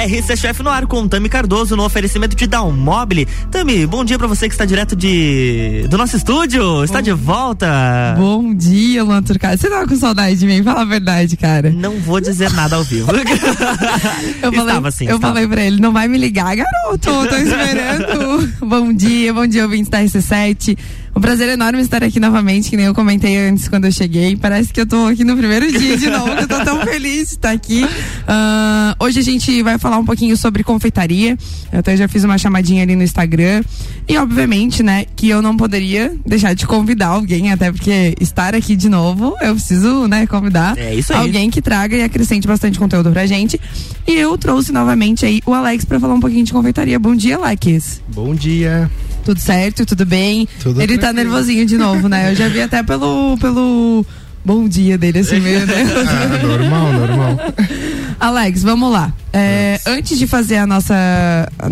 RC Chef no ar com Tami Cardoso no oferecimento de Dalmobile. Tami, bom dia para você que está direto de do nosso estúdio. Está bom, de volta. Bom dia, Luan Turcado. Você tava com saudade de mim? Fala a verdade, cara. Não vou dizer nada ao vivo. eu falei, estava sim. Eu estava. falei pra ele, não vai me ligar, garoto. Tô esperando. bom dia, bom dia, ouvintes da RC7. Um prazer enorme estar aqui novamente, que nem eu comentei antes quando eu cheguei. Parece que eu tô aqui no primeiro dia de novo, eu tô tão feliz de estar aqui. Uh, hoje a gente vai falar um pouquinho sobre confeitaria. Eu até já fiz uma chamadinha ali no Instagram. E obviamente, né, que eu não poderia deixar de convidar alguém, até porque estar aqui de novo, eu preciso, né, convidar é alguém que traga e acrescente bastante conteúdo pra gente. E eu trouxe novamente aí o Alex para falar um pouquinho de confeitaria. Bom dia, Alex. Bom dia. Tudo certo? Tudo bem? Tudo Ele tá nervosinho de novo, né? Eu já vi até pelo, pelo bom dia dele, assim mesmo, né? ah, normal, normal. Alex, vamos lá. É, antes de fazer a nossa.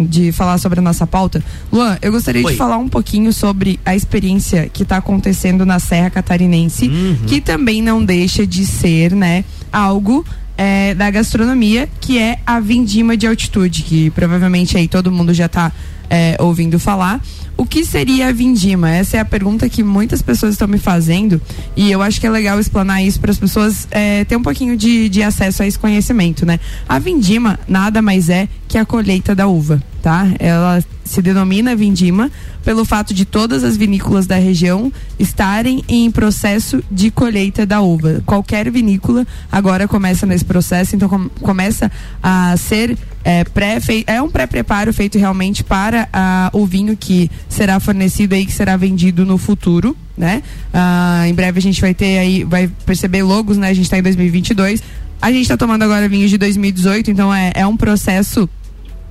de falar sobre a nossa pauta, Luan, eu gostaria Oi. de falar um pouquinho sobre a experiência que está acontecendo na Serra Catarinense, uhum. que também não deixa de ser, né, algo é, da gastronomia, que é a vindima de altitude, que provavelmente aí todo mundo já está é, ouvindo falar. O que seria a vindima? Essa é a pergunta que muitas pessoas estão me fazendo e eu acho que é legal explanar isso para as pessoas é, ter um pouquinho de, de acesso a esse conhecimento, né? A vindima nada mais é que a colheita da uva, tá? Ela se denomina vindima pelo fato de todas as vinícolas da região estarem em processo de colheita da uva. Qualquer vinícola agora começa nesse processo, então com, começa a ser é, pré é um pré-preparo feito realmente para a, o vinho que será fornecido aí, que será vendido no futuro, né? Ah, em breve a gente vai ter aí, vai perceber logos, né? A gente está em 2022. A gente está tomando agora vinhos de 2018, então é, é um processo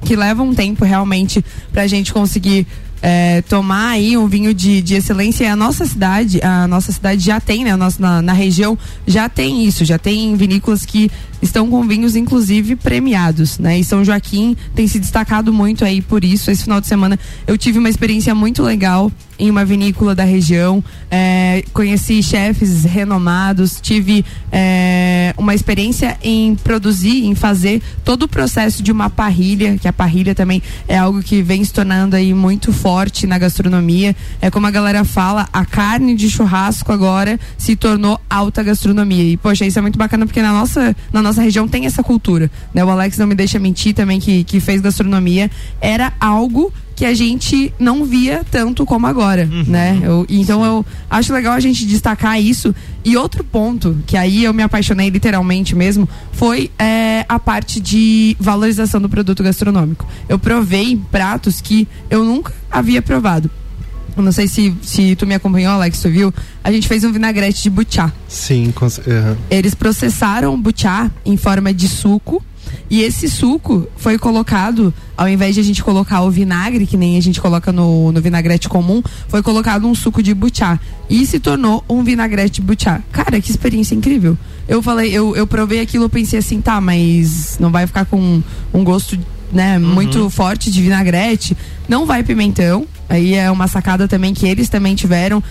que leva um tempo realmente para a gente conseguir é, tomar aí um vinho de, de excelência e a nossa cidade, a nossa cidade já tem, né? Nossa, na, na região já tem isso, já tem vinícolas que estão com vinhos inclusive premiados, né? E São Joaquim tem se destacado muito aí por isso. Esse final de semana eu tive uma experiência muito legal em uma vinícola da região, é, conheci chefes renomados, tive é, uma experiência em produzir, em fazer todo o processo de uma parrilha, que a parrilha também é algo que vem se tornando aí muito forte na gastronomia. É como a galera fala, a carne de churrasco agora se tornou alta gastronomia. E poxa, isso é muito bacana porque na nossa, na nossa região tem essa cultura, né? O Alex não me deixa mentir também que, que fez gastronomia, era algo que a gente não via tanto como agora, uhum. né? Eu, então eu acho legal a gente destacar isso. E outro ponto, que aí eu me apaixonei literalmente mesmo, foi é, a parte de valorização do produto gastronômico. Eu provei pratos que eu nunca havia provado. Não sei se, se tu me acompanhou, Alex, tu viu? A gente fez um vinagrete de butiá. Sim, com, uhum. Eles processaram o butiá em forma de suco e esse suco foi colocado, ao invés de a gente colocar o vinagre, que nem a gente coloca no, no vinagrete comum, foi colocado um suco de butiá. E se tornou um vinagrete de butiá. Cara, que experiência incrível. Eu falei, eu, eu provei aquilo, eu pensei assim, tá, mas não vai ficar com um gosto né, uhum. muito forte de vinagrete. Não vai pimentão. Aí é uma sacada também que eles também tiveram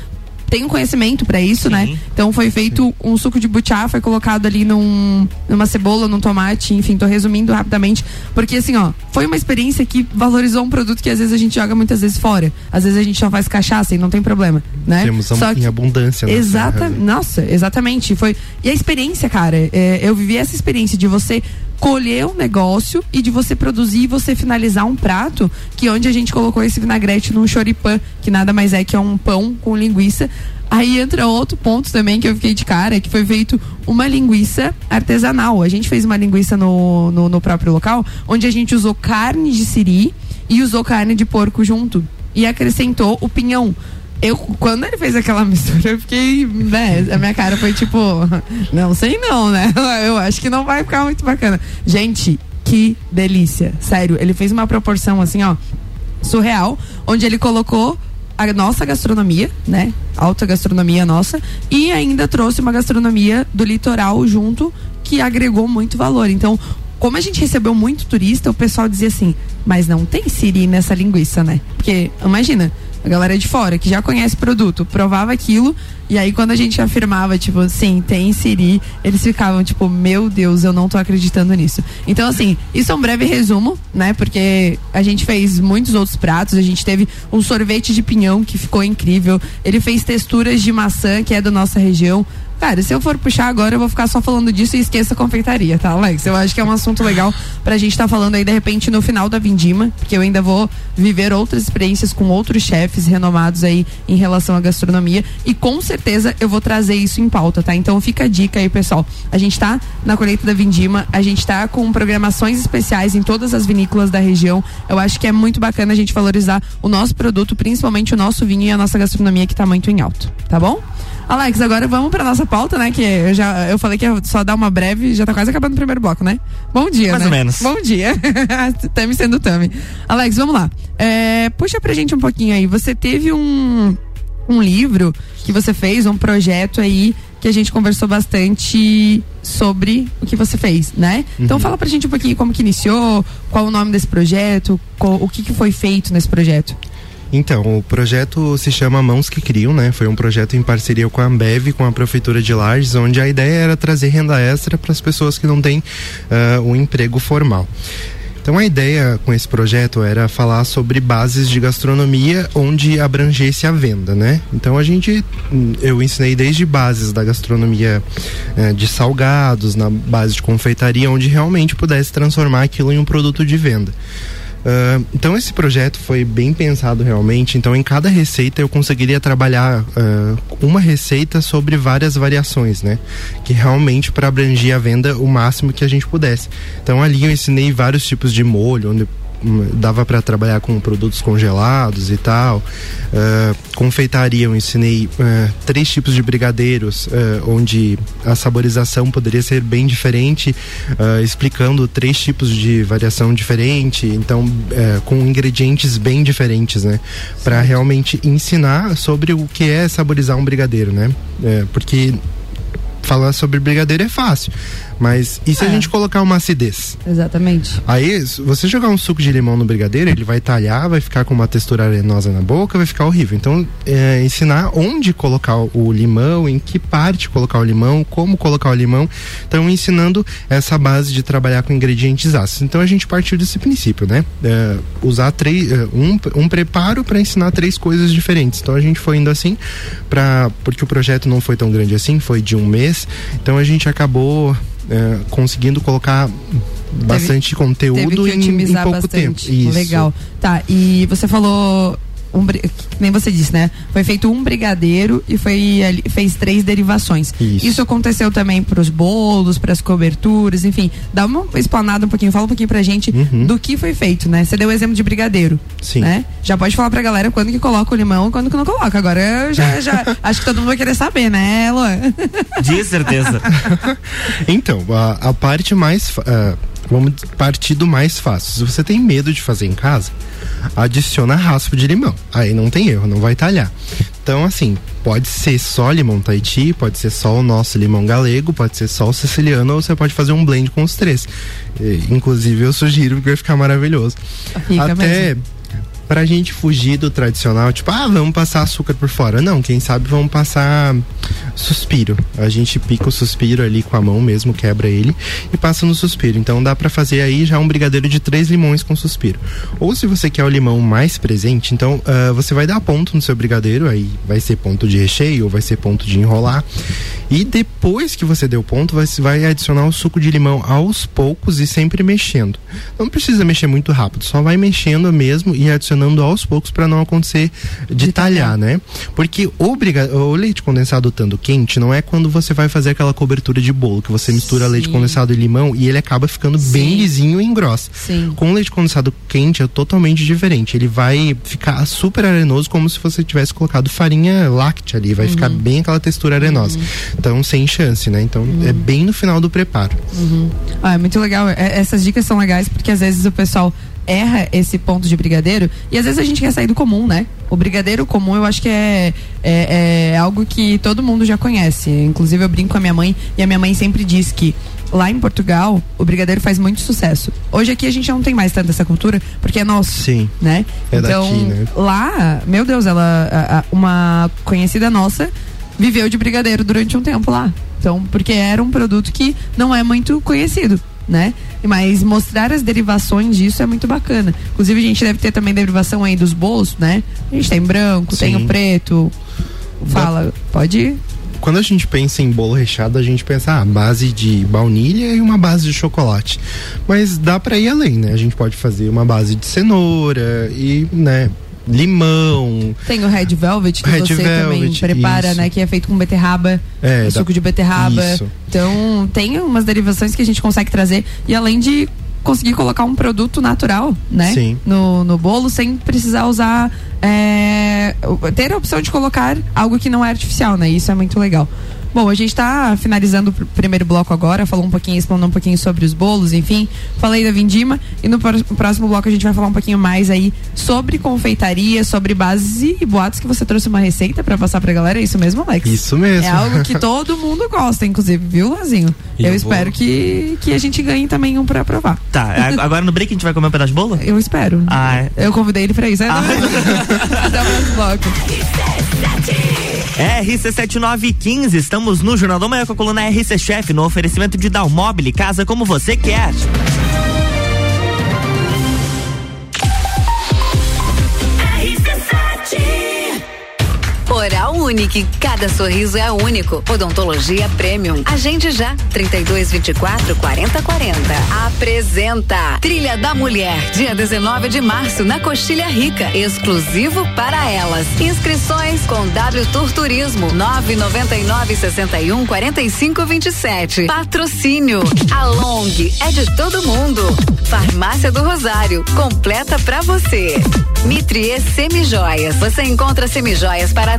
tem um conhecimento para isso, né? Sim. né? Então foi feito Sim. um suco de butiá, foi colocado ali num, numa cebola, num tomate, enfim, tô resumindo rapidamente, porque assim, ó, foi uma experiência que valorizou um produto que às vezes a gente joga muitas vezes fora. Às vezes a gente só faz cachaça e não tem problema, né? Temos Só em abundância, né? Exata, nossa, exatamente. Foi e a experiência, cara, é, eu vivi essa experiência de você colher um negócio e de você produzir e você finalizar um prato que onde a gente colocou esse vinagrete num choripan, que nada mais é que é um pão com linguiça. Aí entra outro ponto também que eu fiquei de cara, que foi feito uma linguiça artesanal. A gente fez uma linguiça no, no, no próprio local, onde a gente usou carne de siri e usou carne de porco junto. E acrescentou o pinhão eu, quando ele fez aquela mistura, eu fiquei, né, a minha cara foi tipo, não sei não, né? Eu acho que não vai ficar muito bacana. Gente, que delícia. Sério, ele fez uma proporção assim, ó, surreal, onde ele colocou a nossa gastronomia, né? Alta gastronomia nossa, e ainda trouxe uma gastronomia do litoral junto que agregou muito valor. Então, como a gente recebeu muito turista, o pessoal dizia assim: mas não tem siri nessa linguiça, né? Porque, imagina, a galera de fora que já conhece produto, provava aquilo E aí quando a gente afirmava, tipo, sim, tem siri, eles ficavam, tipo, meu Deus, eu não tô acreditando nisso. Então, assim, isso é um breve resumo, né? Porque a gente fez muitos outros pratos, a gente teve um sorvete de pinhão que ficou incrível, ele fez texturas de maçã, que é da nossa região. Cara, se eu for puxar agora, eu vou ficar só falando disso e esqueça a confeitaria, tá, Alex? Eu acho que é um assunto legal pra gente estar tá falando aí, de repente, no final da Vindima, porque eu ainda vou viver outras experiências com outros chefes renomados aí em relação à gastronomia e com certeza eu vou trazer isso em pauta, tá? Então fica a dica aí, pessoal. A gente tá na colheita da Vindima, a gente tá com programações especiais em todas as vinícolas da região. Eu acho que é muito bacana a gente valorizar o nosso produto, principalmente o nosso vinho e a nossa gastronomia que tá muito em alto, tá bom? Alex, agora vamos para nossa pauta, né? Que eu já eu falei que ia só dar uma breve, já tá quase acabando o primeiro bloco, né? Bom dia, Mais né? ou menos. Bom dia. tame sendo Tami. Alex, vamos lá. É, puxa pra gente um pouquinho aí. Você teve um, um livro que você fez, um projeto aí que a gente conversou bastante sobre o que você fez, né? Então, uhum. Então fala pra gente um pouquinho como que iniciou, qual o nome desse projeto, qual, o que, que foi feito nesse projeto. Então, o projeto se chama Mãos que Criam, né? Foi um projeto em parceria com a Ambev, com a Prefeitura de Lages, onde a ideia era trazer renda extra para as pessoas que não têm uh, um emprego formal. Então a ideia com esse projeto era falar sobre bases de gastronomia onde abrangesse a venda, né? Então a gente, eu ensinei desde bases da gastronomia eh, de salgados, na base de confeitaria, onde realmente pudesse transformar aquilo em um produto de venda. Uh, então esse projeto foi bem pensado realmente. Então em cada receita eu conseguiria trabalhar uh, uma receita sobre várias variações, né? Que realmente para abranger a venda o máximo que a gente pudesse. Então ali eu ensinei vários tipos de molho, onde dava para trabalhar com produtos congelados e tal. Uh, confeitaria, eu ensinei uh, três tipos de brigadeiros, uh, onde a saborização poderia ser bem diferente, explicando três tipos de variação diferente, então com ingredientes bem diferentes, né? Para realmente ensinar sobre o que é saborizar um brigadeiro, né? porque falar sobre brigadeiro é fácil. Mas e se é. a gente colocar uma acidez? Exatamente. Aí, você jogar um suco de limão no brigadeiro, ele vai talhar, vai ficar com uma textura arenosa na boca, vai ficar horrível. Então, é, ensinar onde colocar o limão, em que parte colocar o limão, como colocar o limão. Então, ensinando essa base de trabalhar com ingredientes ácidos. Então, a gente partiu desse princípio, né? É, usar três, é, um, um preparo para ensinar três coisas diferentes. Então, a gente foi indo assim, pra, porque o projeto não foi tão grande assim, foi de um mês. Então, a gente acabou é, conseguindo colocar bastante teve, conteúdo teve em, em, pouco bastante. tempo. Isso. Legal. Tá, e você falou um, nem você disse, né? Foi feito um brigadeiro e foi fez três derivações. Isso, Isso aconteceu também para os bolos, para as coberturas, enfim. Dá uma explanada um pouquinho, fala um pouquinho pra gente uhum. do que foi feito, né? Você deu o exemplo de brigadeiro, Sim. né? Já pode falar pra galera quando que coloca o limão, quando que não coloca. Agora já, já acho que todo mundo vai querer saber, né, Luan? De certeza. então, a, a parte mais uh, Vamos partir do mais fácil. Se você tem medo de fazer em casa, adiciona raspa de limão. Aí não tem erro, não vai talhar. Então, assim, pode ser só limão Tahiti, pode ser só o nosso limão galego, pode ser só o siciliano, ou você pode fazer um blend com os três. Inclusive, eu sugiro que vai ficar maravilhoso. Fica Até mesmo pra gente fugir do tradicional, tipo, ah, vamos passar açúcar por fora. Não, quem sabe vamos passar suspiro. A gente pica o suspiro ali com a mão mesmo, quebra ele e passa no suspiro. Então dá para fazer aí já um brigadeiro de três limões com suspiro. Ou se você quer o limão mais presente, então uh, você vai dar ponto no seu brigadeiro, aí vai ser ponto de recheio ou vai ser ponto de enrolar. E depois que você deu ponto, você vai adicionar o suco de limão aos poucos e sempre mexendo. Não precisa mexer muito rápido, só vai mexendo mesmo e adicionando aos poucos para não acontecer de, de talhar, talhar, né? Porque o, briga... o leite condensado estando quente não é quando você vai fazer aquela cobertura de bolo, que você mistura Sim. leite condensado e limão e ele acaba ficando Sim. bem lisinho e engrossa. Sim. Com o leite condensado quente é totalmente diferente. Ele vai ficar super arenoso, como se você tivesse colocado farinha láctea ali. Vai uhum. ficar bem aquela textura arenosa. Uhum. Então, sem chance, né? Então, uhum. é bem no final do preparo. Uhum. Ah, é muito legal. É, essas dicas são legais porque às vezes o pessoal erra esse ponto de brigadeiro e às vezes a gente quer sair do comum, né? O brigadeiro comum eu acho que é, é, é, algo que todo mundo já conhece. Inclusive eu brinco com a minha mãe e a minha mãe sempre diz que lá em Portugal o brigadeiro faz muito sucesso. Hoje aqui a gente não tem mais tanta essa cultura porque é nosso, Sim. né? É então daqui, né? lá, meu Deus, ela uma conhecida nossa viveu de brigadeiro durante um tempo lá. Então, porque era um produto que não é muito conhecido, né? Mas mostrar as derivações disso é muito bacana. Inclusive, a gente deve ter também derivação aí dos bolos, né? A gente tem branco, Sim. tem o preto. Fala, pode ir quando a gente pensa em bolo recheado, a gente pensa a ah, base de baunilha e uma base de chocolate. Mas dá para ir além, né? A gente pode fazer uma base de cenoura e, né, limão. Tem o Red Velvet que Red você Velvet, também prepara, isso. né? Que é feito com beterraba, é, suco de beterraba. Isso. Então tem umas derivações que a gente consegue trazer e além de conseguir colocar um produto natural, né? Sim. No, no bolo sem precisar usar é, ter a opção de colocar algo que não é artificial, né? Isso é muito legal. Bom, a gente está finalizando o primeiro bloco agora, falou um pouquinho, explanou um pouquinho sobre os bolos, enfim, falei da Vindima e no próximo bloco a gente vai falar um pouquinho mais aí sobre confeitaria, sobre bases e boatos que você trouxe uma receita para passar pra galera, é isso mesmo, Alex? Isso mesmo. É algo que todo mundo gosta, inclusive, viu, Lazinho? Eu, eu espero que, que a gente ganhe também um para provar. Tá, agora no break a gente vai comer um pedaço de bolo? Eu espero. Ah, é. Eu convidei ele pra isso. É, ah. Até o próximo bloco. RC7915, estamos no Jornal da Manhã com a coluna RC Chef, no oferecimento de Dalmobile, casa como você quer. Oral Unique. Cada sorriso é único. Odontologia Premium. Agende já. 32 24 40 40. Apresenta Trilha da Mulher. Dia 19 de março na Coxilha Rica. Exclusivo para elas. Inscrições com W Tour Turismo. 999 61 45 27. Patrocínio. A Long é de todo mundo. Farmácia do Rosário. Completa para você. Mitrie Semijoias. Você encontra semijoias para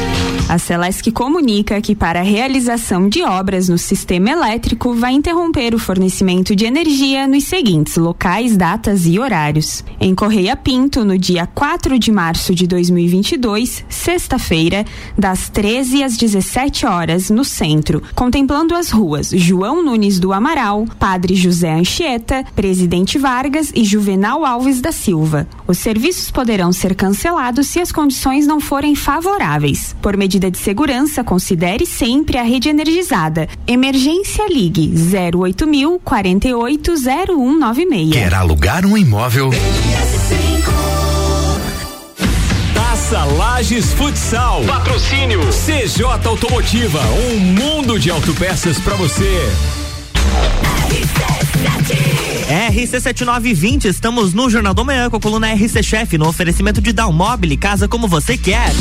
A Celesc comunica que para a realização de obras no sistema elétrico vai interromper o fornecimento de energia nos seguintes locais, datas e horários. Em Correia Pinto, no dia 4 de março de 2022, sexta-feira, das 13 às 17 horas, no centro, contemplando as ruas João Nunes do Amaral, Padre José Anchieta, Presidente Vargas e Juvenal Alves da Silva. Os serviços poderão ser cancelados se as condições não forem favoráveis. Por medida de segurança, considere sempre a rede energizada. Emergência Ligue 08000 480196. Quer alugar um imóvel? Taça Lages Futsal. Patrocínio CJ Automotiva, um mundo de autopeças para você. RC7920, estamos no Jornal do Manhã com a coluna RC Chef, no oferecimento de Dalmobile, casa como você quer.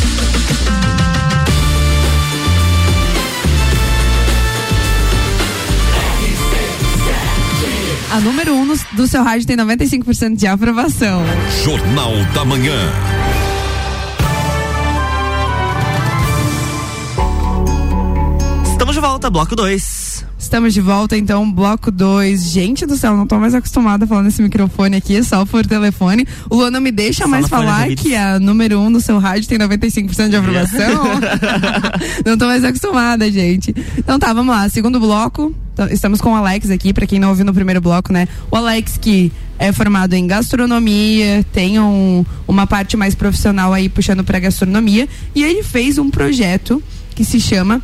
A número 1 um do seu rádio tem 95% de aprovação. Jornal da Manhã. Estamos de volta, bloco 2. Estamos de volta, então, bloco 2. Gente do céu, não tô mais acostumada a falar nesse microfone aqui, só por telefone. O Luan não me deixa só mais falar que a número 1 um do seu rádio tem 95% de aprovação. não tô mais acostumada, gente. Então tá, vamos lá. Segundo bloco, estamos com o Alex aqui, para quem não ouviu no primeiro bloco, né? O Alex que é formado em gastronomia, tem um, uma parte mais profissional aí puxando para gastronomia, e ele fez um projeto que se chama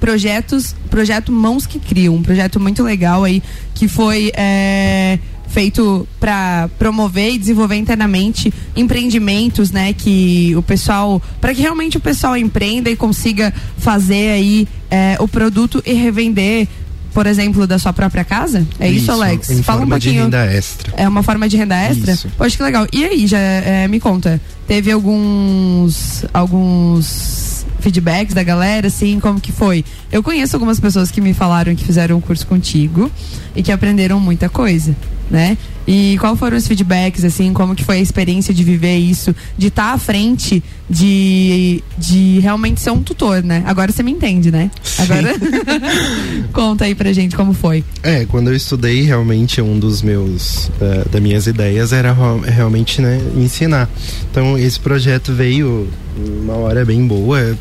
projetos, projeto Mãos que Criam, um projeto muito legal aí que foi é, feito para promover e desenvolver internamente empreendimentos, né, que o pessoal, para que realmente o pessoal empreenda e consiga fazer aí é, o produto e revender por exemplo, da sua própria casa? É isso, isso Alex? Em Fala forma um pouquinho. de renda extra. É uma forma de renda extra? Isso. Poxa, que legal. E aí, já é, me conta, teve alguns alguns feedbacks da galera, assim, como que foi? Eu conheço algumas pessoas que me falaram que fizeram um curso contigo e que aprenderam muita coisa, né? E qual foram os feedbacks, assim, como que foi a experiência de viver isso, de estar tá à frente, de, de realmente ser um tutor, né? Agora você me entende, né? Sim. Agora conta aí pra gente como foi. É, quando eu estudei, realmente um dos meus, uh, das minhas ideias era realmente, né, ensinar. Então esse projeto veio uma hora bem boa,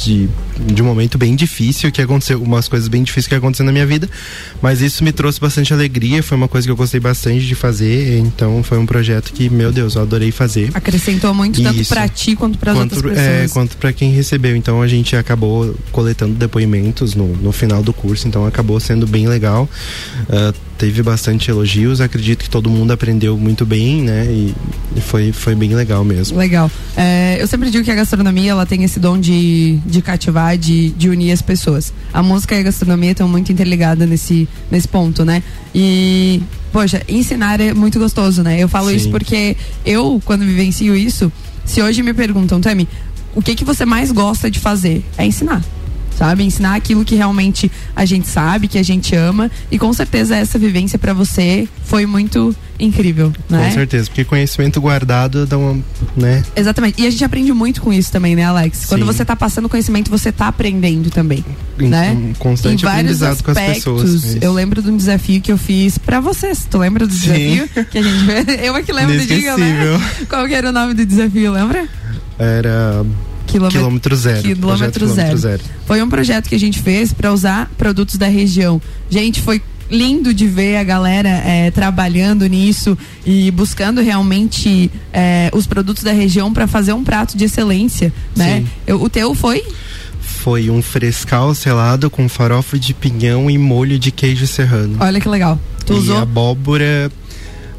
de, de um momento bem difícil que aconteceu, umas coisas bem difíceis que aconteceram na minha vida, mas isso me trouxe bastante alegria, foi uma coisa que eu gostei bastante de fazer, então foi um projeto que, meu Deus, eu adorei fazer. Acrescentou muito tanto para ti quanto para outras pessoas. É, quanto para quem recebeu, então a gente acabou coletando depoimentos no, no final do curso, então acabou sendo bem legal. Uh, teve bastante elogios, acredito que todo mundo aprendeu muito bem, né? E, e foi, foi bem legal mesmo. Legal. É, eu sempre digo que a gastronomia ela tem esse dom de, de cativar, de, de unir as pessoas. A música e a gastronomia estão muito interligadas nesse, nesse ponto, né? E, poxa, ensinar é muito gostoso, né? Eu falo Sim. isso porque eu, quando vivencio isso, se hoje me perguntam, Tami, o que que você mais gosta de fazer? É ensinar sabe? Ensinar aquilo que realmente a gente sabe, que a gente ama. E com certeza essa vivência para você foi muito incrível, né? Com certeza, porque conhecimento guardado dá uma, né? Exatamente. E a gente aprende muito com isso também, né, Alex? Quando Sim. você tá passando conhecimento, você tá aprendendo também, em, né? Um constante em vários aspectos, com as pessoas. Eu lembro de um desafio que eu fiz para vocês. Tu lembra do desafio Sim. que a gente Eu é que lembro, diga, né? Qual que era o nome do desafio, lembra? Era Quilômetro, quilômetro zero. Quilômetro zero. zero. Foi um projeto que a gente fez para usar produtos da região. Gente, foi lindo de ver a galera é, trabalhando nisso e buscando realmente é, os produtos da região para fazer um prato de excelência, né? Eu, o teu foi? Foi um frescal selado com farofa de pinhão e molho de queijo serrano. Olha que legal. Tu e usou? abóbora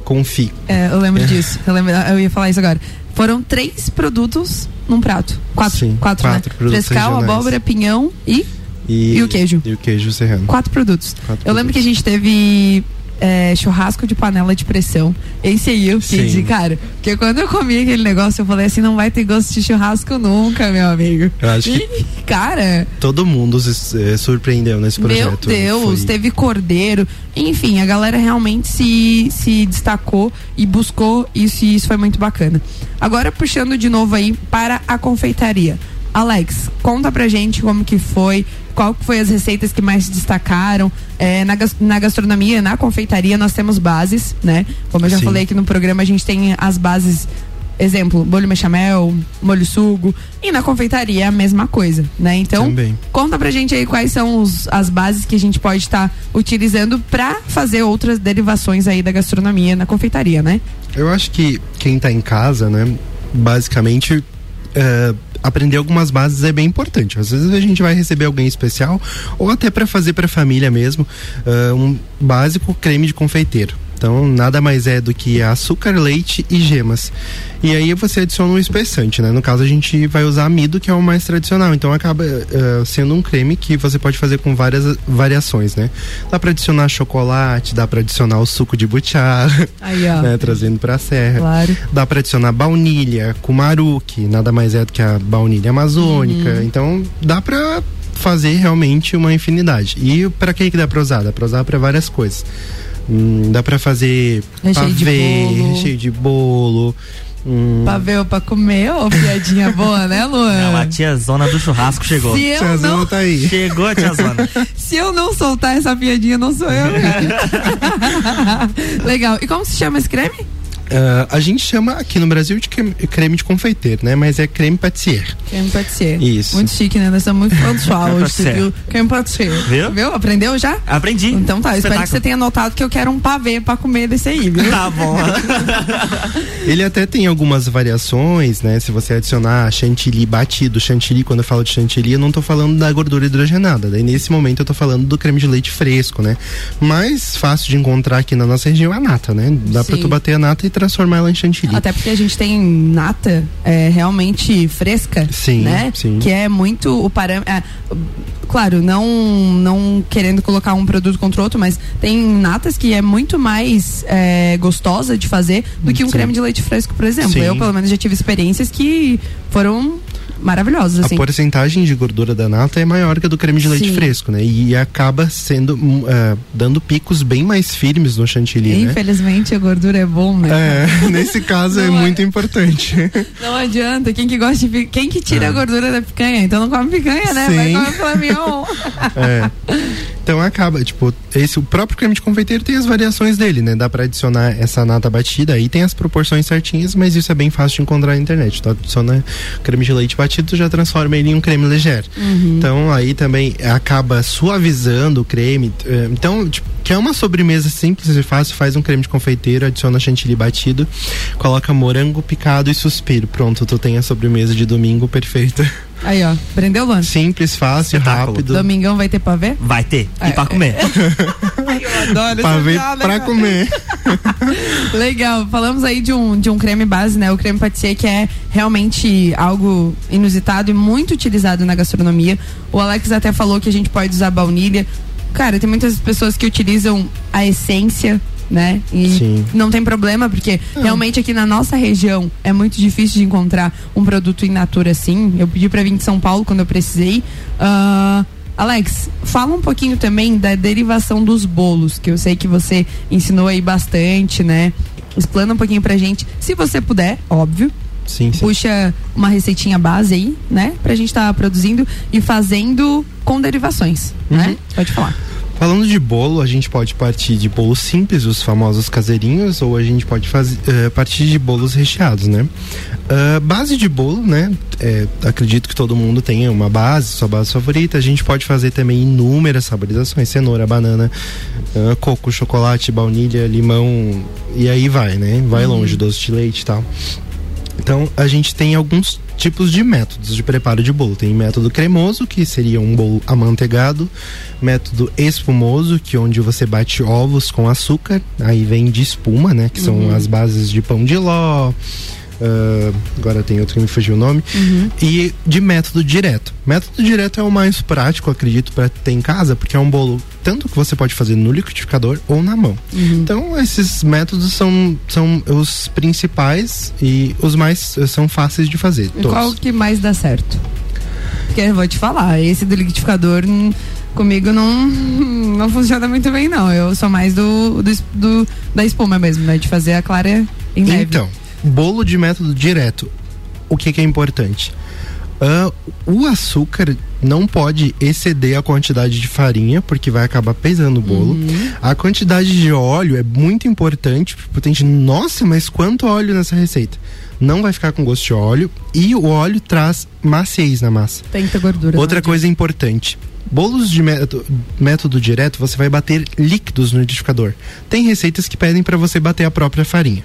confit. É, eu lembro disso. Eu, lembro, eu ia falar isso agora. Foram três produtos num prato. Quatro. Sim, quatro, né? quatro né? Frescal, abóbora, pinhão e, e, e. o queijo. E o queijo serrano. Quatro produtos. Quatro eu produtos. lembro que a gente teve é, churrasco de panela de pressão. Esse aí eu fiz, Sim. cara. Porque quando eu comi aquele negócio, eu falei assim: não vai ter gosto de churrasco nunca, meu amigo. Eu acho e, que cara. Todo mundo se é, surpreendeu nesse projeto. Meu Deus, foi... teve cordeiro. Enfim, a galera realmente se, se destacou e buscou isso e isso foi muito bacana. Agora, puxando de novo aí para a confeitaria. Alex, conta pra gente como que foi, qual que foi as receitas que mais se destacaram. É, na, na gastronomia, na confeitaria, nós temos bases, né? Como eu já Sim. falei aqui no programa, a gente tem as bases. Exemplo, molho bechamel, molho sugo. E na confeitaria é a mesma coisa, né? Então, Também. conta pra gente aí quais são os- as bases que a gente pode estar utilizando pra fazer outras derivações aí da gastronomia na confeitaria, né? Eu acho que quem tá em casa, né, basicamente é, aprender algumas bases é bem importante. Às vezes a gente vai receber alguém especial ou até para fazer para família mesmo, é, um básico creme de confeiteiro. Então, nada mais é do que açúcar, leite e gemas. E aí você adiciona um espessante, né? No caso, a gente vai usar amido, que é o mais tradicional. Então, acaba eh, sendo um creme que você pode fazer com várias variações, né? Dá para adicionar chocolate, dá para adicionar o suco de Aí, ó. né? Trazendo pra serra. Claro. Dá para adicionar baunilha, kumaru, que nada mais é do que a baunilha amazônica. Uhum. Então, dá pra fazer realmente uma infinidade. E para que que dá pra usar? Dá pra usar para várias coisas. Hum, dá pra fazer Recheio de pavê, bolo. recheio de bolo. hum, Pra ver ou pra comer, ô piadinha boa, né, Luan? Não, a tia Zona do churrasco chegou. Se eu Tiazona não- tá aí. Chegou a tia Zona. Se eu não soltar essa piadinha, não sou eu. né? Legal. E como se chama esse creme? Ah, a gente chama aqui no Brasil de creme, de confeiteiro, né? Mas é creme patissier. Creme patissier. Isso. Muito chique, né? Nós estamos muito pontual hoje, você Certo. viu? Creme patissier. Viu? Aprendeu já? Aprendi. Então tá, espero que você tenha notado que eu quero um pavê pra comer desse aí, viu? Tá bom. Ele até tem algumas variações, né? Se você adicionar chantilly batido, chantilly, quando eu falo de chantilly, eu não tô falando da gordura hidrogenada. Daí nesse momento eu tô falando do creme de leite fresco, né? Mais fácil de encontrar aqui na nossa região é a nata, né? Dá pra Sim. tu bater a nata e transformar ela em chantilly. Até porque a gente tem nata é, realmente fresca, Sim, né? sim. Que é muito o parâmetro. claro, não, não querendo colocar um produto contra o outro, mas tem natas que é muito mais é, gostosa de fazer do que um Sim. creme de leite fresco, por exemplo. Eu, pelo menos, já tive experiências que foram maravilhosas, assim. A porcentagem de gordura da nata é maior que a do creme de leite Sim. fresco, né? E acaba sendo ah, dando picos bem mais firmes no chantilly, né? Infelizmente, a gordura é bom, né? É, nesse caso é é. muito importante. Não adianta. Quem que gosta de quem que tira É. a gordura da picanha? Então não come picanha, né? Vai Sim. comer flamion. É. Então acaba, tipo, esse o próprio creme de confeiteiro tem as variações dele, né? Dá pra adicionar essa nata batida, aí tem as proporções certinhas, mas isso é bem fácil de encontrar na internet. Tu adiciona creme de leite batido, tu já transforma ele em um creme ligeiro. Então aí também acaba suavizando o creme. eh, Então, tipo, que é uma sobremesa simples e fácil, faz um creme de confeiteiro, adiciona chantilly batido, coloca morango picado e suspiro. Pronto, tu tem a sobremesa de domingo perfeita. Aí, ó. Prendeu o lance. Simples, fácil, Espetáculo. rápido. Domingão vai ter pra ver? Vai ter. É. E pra comer. Eu adoro Pra ver, piada, pra cara. comer. Legal. Falamos aí de um, de um creme base, né? O creme patissier, que é realmente algo inusitado e muito utilizado na gastronomia. O Alex até falou que a gente pode usar baunilha. Cara, tem muitas pessoas que utilizam a essência, né? E Sim. não tem problema, porque realmente aqui na nossa região é muito difícil de encontrar um produto in natura assim. Eu pedi pra vir de São Paulo quando eu precisei. Ah, Alex, fala um pouquinho também da derivação dos bolos, que eu sei que você ensinou aí bastante, né? Explana um pouquinho pra gente, se você puder, óbvio. Sim, sim. Puxa uma receitinha base aí, né? Pra gente estar produzindo e fazendo com derivações, né? Pode falar. Falando de bolo, a gente pode partir de bolos simples, os famosos caseirinhos, ou a gente pode fazer, eh, partir de bolos recheados, né? Ah, base de bolo, né? É, acredito que todo mundo tenha uma base, sua base favorita. A gente pode fazer também inúmeras saborizações: cenoura, banana, ah, coco, chocolate, baunilha, limão, e aí vai, né? Vai longe, doce de leite e tal. Então, a gente tem alguns tipos de métodos de preparo de bolo. Tem método cremoso, que seria um bolo amanteigado, método espumoso, que é onde você bate ovos com açúcar, aí vem de espuma, né, que são as bases de pão de ló. Ah, agora tem outro que me fugiu o nome. E de método direto. Método direto é o mais prático, acredito, para ter em casa, porque é um bolo tanto que você pode fazer no liquidificador ou na mão. Então, esses métodos são, são os principais e os mais eh, são fáceis de fazer. Todos. qual que mais dá certo? Porque eu vou te falar, esse do liquidificador comigo não, não funciona muito bem, não. Eu sou mais do, do, do- da espuma mesmo, né? De fazer a clara em neve. Então, bolo de método direto. O que, que é importante? Uh, o açúcar não pode exceder a quantidade de farinha, porque vai acabar pesando o bolo. Uhum. A quantidade de óleo é muito importante, porque tem gente, nossa, mas quanto óleo nessa receita? Não vai ficar com gosto de óleo e o óleo traz maciez na massa. Tem que ter gordura. Outra coisa importante. Bolos de método, método direto, você vai bater líquidos no liquidificador. Tem receitas que pedem para você bater a própria farinha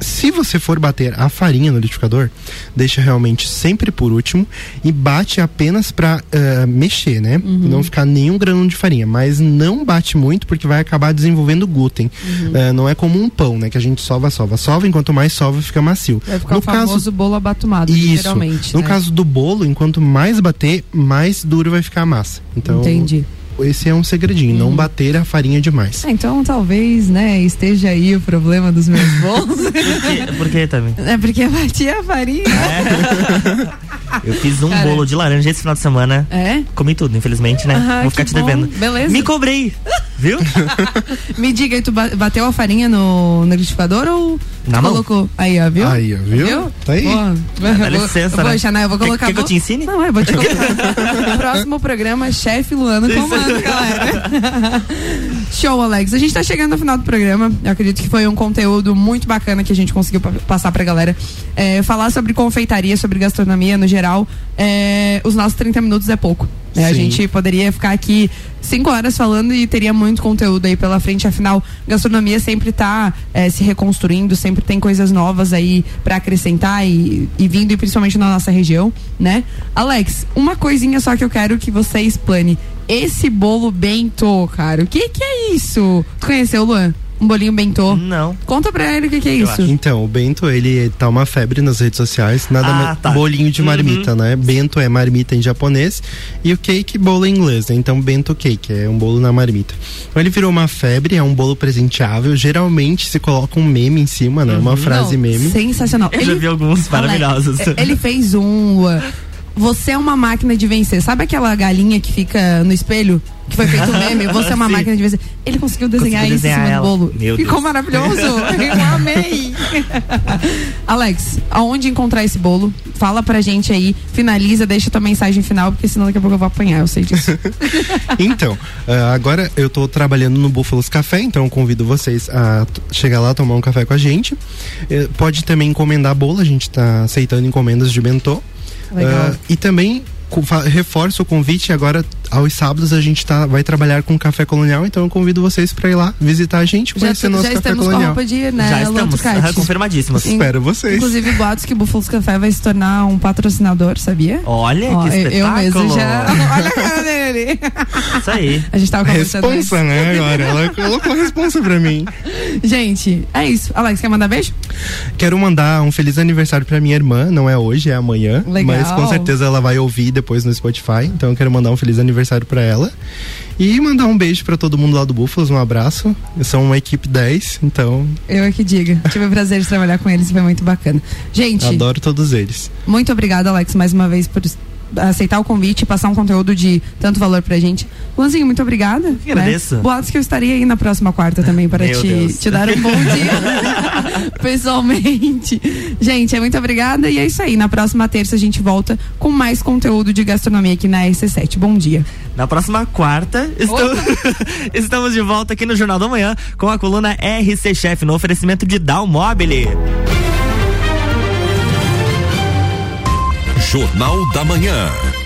se você for bater a farinha no liquidificador, deixa realmente sempre por último e bate apenas para uh, eh, mexer, né? Uhum. Não ficar nenhum grão de farinha, mas não bate muito porque vai acabar desenvolvendo glúten. Uhum. Uh, não é como um pão, né? Que a gente sova, sova, sova, enquanto mais sova fica macio. Vai ficar no o famoso caso, bolo abatumado, isso, literalmente. No né? caso do bolo, enquanto mais bater, mais duro vai ficar a massa. Então, Entendi esse é um segredinho, hum. não bater a farinha demais. É, então talvez, né, esteja aí o problema dos meus bolos. por, quê também? É porque eu bati a farinha. É. Eu fiz um Cara. bolo de laranja esse final de semana. É? Comi tudo, infelizmente, né? Vou ficar te bom. devendo. Beleza. Me cobrei, viu? Me diga aí, tu bateu a farinha no, no liquidificador ou Na colocou? Aí, ó, viu? Aí, ó, viu? viu? Tá aí. Ah, dá licença, vou, né? Xanai, eu vou colocar. Quer, quer que eu te ensine? Não, eu vou te colocar. Próximo programa, chefe Luano comando, galera. Show, Alex. A gente tá chegando no final do programa. Eu acredito que foi um conteúdo muito bacana que a gente conseguiu passar pra galera. É, falar sobre confeitaria, sobre gastronomia no geral. É, os nossos 30 minutos é pouco. Né? A gente poderia ficar aqui cinco horas falando e teria muito conteúdo aí pela frente. Afinal, gastronomia sempre está é, se reconstruindo, sempre tem coisas novas aí para acrescentar e, e vindo, e principalmente na nossa região, né? Alex, uma coisinha só que eu quero que você explane. Esse bolo bento, cara, o que que é isso? Tu conheceu, Luan? Um bolinho bentô. Não. Conta pra ele o que, que é isso. Então, o bento, ele tá uma febre nas redes sociais. Nada ah, mais. Tá. Bolinho de marmita, uhum. né? Bento é marmita em japonês e o cake, bolo em inglês. Né? Então, bento cake é um bolo na marmita. Então, ele virou uma febre, é um bolo presenteável. Geralmente se coloca um meme em cima, né? Uhum. Uma frase Não, meme. Sensacional. Eu ele... já vi alguns maravilhosos. Ele fez um. Você é uma máquina de vencer. Sabe aquela galinha que fica no espelho? que foi feito um meme, você é uma máquina de vencer. Ele conseguiu desenhar isso desenhar em cima ela. do bolo. Meu Ficou Deus. maravilhoso. Eu amei. Alex, aonde encontrar esse bolo? Fala pra gente aí, finaliza, deixa tua mensagem final, porque senão daqui a pouco eu vou apanhar, eu sei disso. então, uh, agora eu tô trabalhando no Búfalos Café, então eu convido vocês a chegar lá, tomar um café com a gente. Uh, pode também encomendar bolo, a gente tá aceitando encomendas de bentô. Legal. Uh, e também reforço o convite agora aos sábados a gente tá, vai trabalhar com café colonial, então eu convido vocês para ir lá visitar a gente, conhecer já, nosso já café colonial. Com a roupa de né? Já estamos, ah, confirmadíssimos. Espero vocês. Inclusive boatos que o Búfalos Café vai se tornar um patrocinador, sabia? Olha Ó, que espetáculo. Eu mesmo já. Olha a cara dele. Isso aí. A gente tava conversando. Responsa, né? Agora ela colocou a responsa para mim. Gente, é isso. Alex, quer mandar beijo? Quero mandar um feliz aniversário para minha irmã, não é hoje, é amanhã, Legal. mas com certeza ela vai ouvir depois no Spotify, então eu quero mandar um feliz aniversário para ela. E mandar um beijo para todo mundo lá do Búfalos, um abraço. São uma equipe 10, então. Eu é que diga. Tive o prazer de trabalhar com eles, foi muito bacana. Gente. Adoro todos eles. Muito obrigada, Alex, mais uma vez por aceitar o convite e passar um conteúdo de tanto valor pra gente. Luanzinho, muito obrigada. Que agradeço. Né? Boatos que eu estaria aí na próxima quarta também para te, te dar um bom dia pessoalmente. Gente, é muito obrigada e é isso aí. Na próxima terça a gente volta com mais conteúdo de gastronomia aqui na RC7. Bom dia. Na próxima quarta, estamos, estamos de volta aqui no Jornal da Manhã com a coluna RC Chef no oferecimento de Dalmobile. Jornal da Manhã.